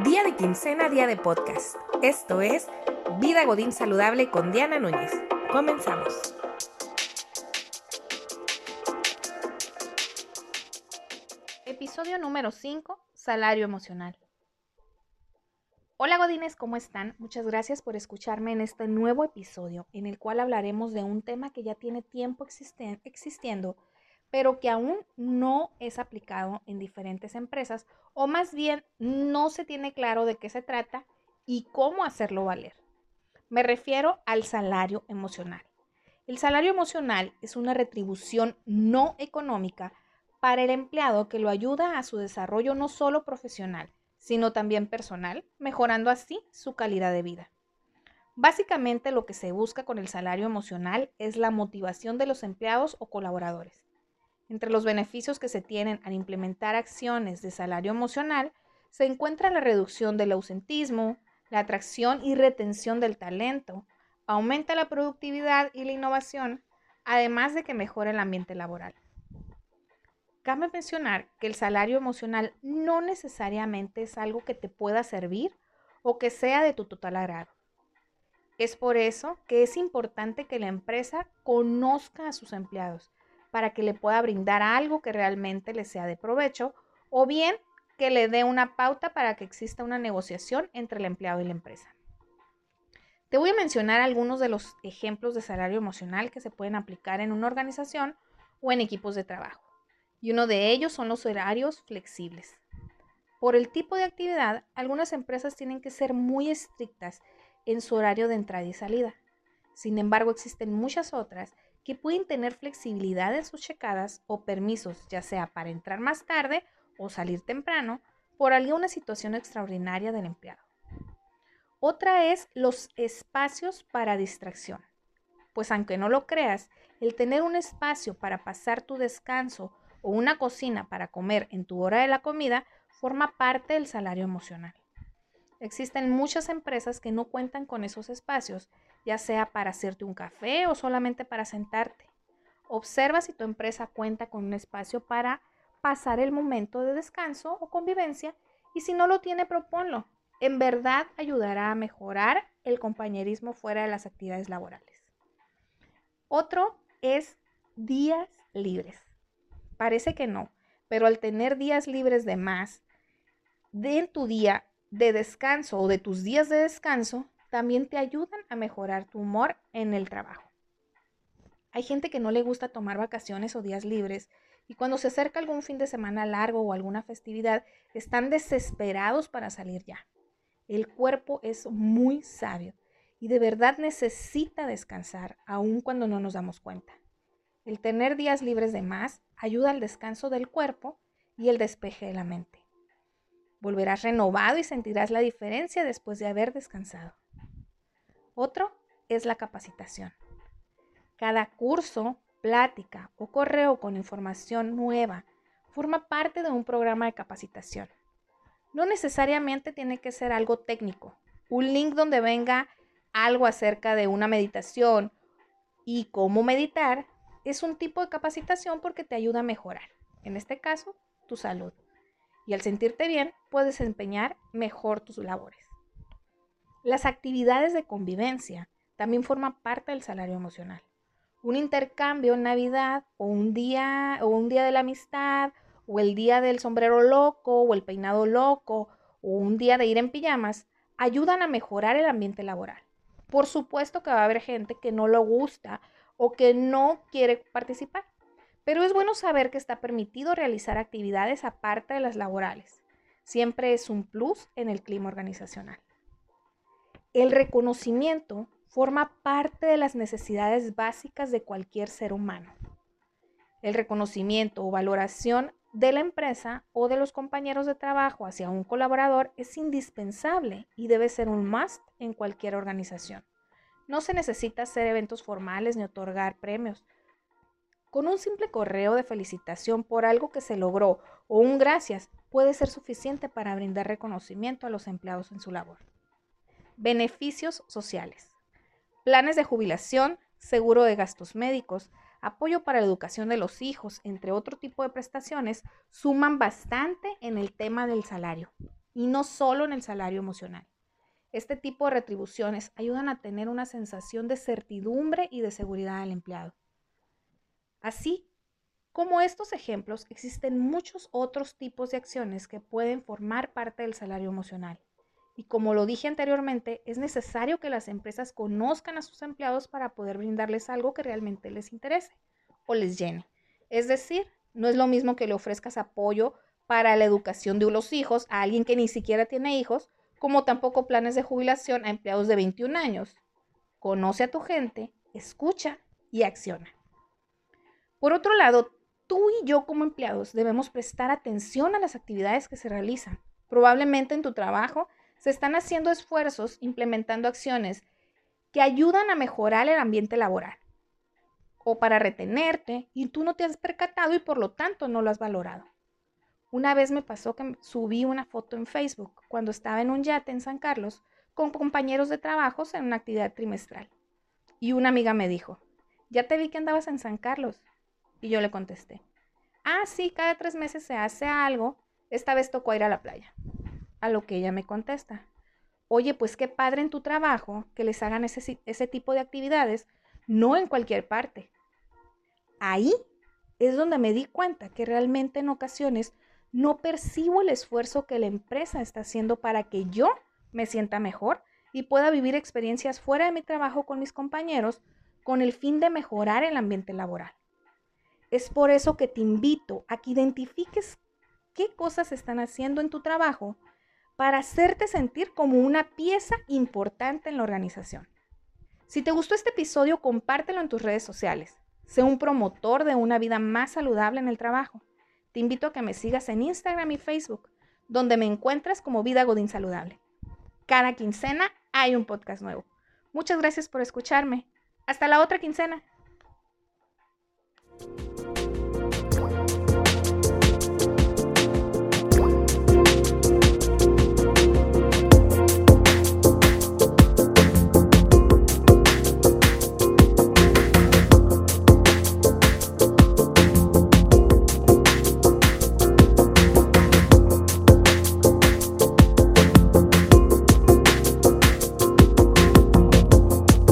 Día de quincena, día de podcast. Esto es Vida Godín Saludable con Diana Núñez. Comenzamos. Episodio número 5, Salario Emocional. Hola Godines, ¿cómo están? Muchas gracias por escucharme en este nuevo episodio en el cual hablaremos de un tema que ya tiene tiempo existiendo pero que aún no es aplicado en diferentes empresas o más bien no se tiene claro de qué se trata y cómo hacerlo valer. Me refiero al salario emocional. El salario emocional es una retribución no económica para el empleado que lo ayuda a su desarrollo no solo profesional, sino también personal, mejorando así su calidad de vida. Básicamente lo que se busca con el salario emocional es la motivación de los empleados o colaboradores. Entre los beneficios que se tienen al implementar acciones de salario emocional se encuentra la reducción del ausentismo, la atracción y retención del talento, aumenta la productividad y la innovación, además de que mejora el ambiente laboral. Cabe mencionar que el salario emocional no necesariamente es algo que te pueda servir o que sea de tu total agrado. Es por eso que es importante que la empresa conozca a sus empleados para que le pueda brindar algo que realmente le sea de provecho o bien que le dé una pauta para que exista una negociación entre el empleado y la empresa. Te voy a mencionar algunos de los ejemplos de salario emocional que se pueden aplicar en una organización o en equipos de trabajo. Y uno de ellos son los horarios flexibles. Por el tipo de actividad, algunas empresas tienen que ser muy estrictas en su horario de entrada y salida. Sin embargo, existen muchas otras que pueden tener flexibilidad en sus checadas o permisos, ya sea para entrar más tarde o salir temprano, por alguna situación extraordinaria del empleado. Otra es los espacios para distracción. Pues aunque no lo creas, el tener un espacio para pasar tu descanso o una cocina para comer en tu hora de la comida forma parte del salario emocional. Existen muchas empresas que no cuentan con esos espacios ya sea para hacerte un café o solamente para sentarte. Observa si tu empresa cuenta con un espacio para pasar el momento de descanso o convivencia y si no lo tiene, proponlo. En verdad ayudará a mejorar el compañerismo fuera de las actividades laborales. Otro es días libres. Parece que no, pero al tener días libres de más de tu día de descanso o de tus días de descanso, también te ayudan a mejorar tu humor en el trabajo. Hay gente que no le gusta tomar vacaciones o días libres y cuando se acerca algún fin de semana largo o alguna festividad, están desesperados para salir ya. El cuerpo es muy sabio y de verdad necesita descansar aun cuando no nos damos cuenta. El tener días libres de más ayuda al descanso del cuerpo y el despeje de la mente. Volverás renovado y sentirás la diferencia después de haber descansado. Otro es la capacitación. Cada curso, plática o correo con información nueva forma parte de un programa de capacitación. No necesariamente tiene que ser algo técnico. Un link donde venga algo acerca de una meditación y cómo meditar es un tipo de capacitación porque te ayuda a mejorar, en este caso, tu salud. Y al sentirte bien, puedes desempeñar mejor tus labores. Las actividades de convivencia también forman parte del salario emocional. Un intercambio en Navidad o un día o un día de la amistad o el día del sombrero loco o el peinado loco o un día de ir en pijamas ayudan a mejorar el ambiente laboral. Por supuesto que va a haber gente que no lo gusta o que no quiere participar, pero es bueno saber que está permitido realizar actividades aparte de las laborales. Siempre es un plus en el clima organizacional. El reconocimiento forma parte de las necesidades básicas de cualquier ser humano. El reconocimiento o valoración de la empresa o de los compañeros de trabajo hacia un colaborador es indispensable y debe ser un must en cualquier organización. No se necesita hacer eventos formales ni otorgar premios. Con un simple correo de felicitación por algo que se logró o un gracias puede ser suficiente para brindar reconocimiento a los empleados en su labor. Beneficios sociales. Planes de jubilación, seguro de gastos médicos, apoyo para la educación de los hijos, entre otro tipo de prestaciones, suman bastante en el tema del salario. y no solo en el salario emocional. Este tipo de retribuciones ayudan a tener una sensación de certidumbre y de seguridad al empleado. Así como estos ejemplos, existen muchos otros tipos de acciones que pueden formar parte del salario emocional. Y como lo dije anteriormente, es necesario que las empresas conozcan a sus empleados para poder brindarles algo que realmente les interese o les llene. Es decir, no es lo mismo que le ofrezcas apoyo para la educación de los hijos a alguien que ni siquiera tiene hijos, como tampoco planes de jubilación a empleados de 21 años. Conoce a tu gente, escucha y acciona. Por otro lado, tú y yo como empleados debemos prestar atención a las actividades que se realizan. Probablemente en tu trabajo se están haciendo esfuerzos implementando acciones que ayudan a mejorar el ambiente laboral o para retenerte y tú no te has percatado y por lo tanto no lo has valorado. Una vez me pasó que subí una foto en Facebook cuando estaba en un yate en San Carlos con compañeros de trabajo en una actividad trimestral. Y una amiga me dijo, ya te vi que andabas en San Carlos. Y yo le contesté, ah, sí, cada tres meses se hace algo, esta vez tocó ir a la playa. A lo que ella me contesta, oye, pues qué padre en tu trabajo que les hagan ese, ese tipo de actividades, no en cualquier parte. Ahí es donde me di cuenta que realmente en ocasiones no percibo el esfuerzo que la empresa está haciendo para que yo me sienta mejor y pueda vivir experiencias fuera de mi trabajo con mis compañeros con el fin de mejorar el ambiente laboral. Es por eso que te invito a que identifiques qué cosas están haciendo en tu trabajo para hacerte sentir como una pieza importante en la organización. Si te gustó este episodio, compártelo en tus redes sociales. Sé un promotor de una vida más saludable en el trabajo. Te invito a que me sigas en Instagram y Facebook, donde me encuentras como Vida Godín Saludable. Cada quincena hay un podcast nuevo. Muchas gracias por escucharme. Hasta la otra quincena.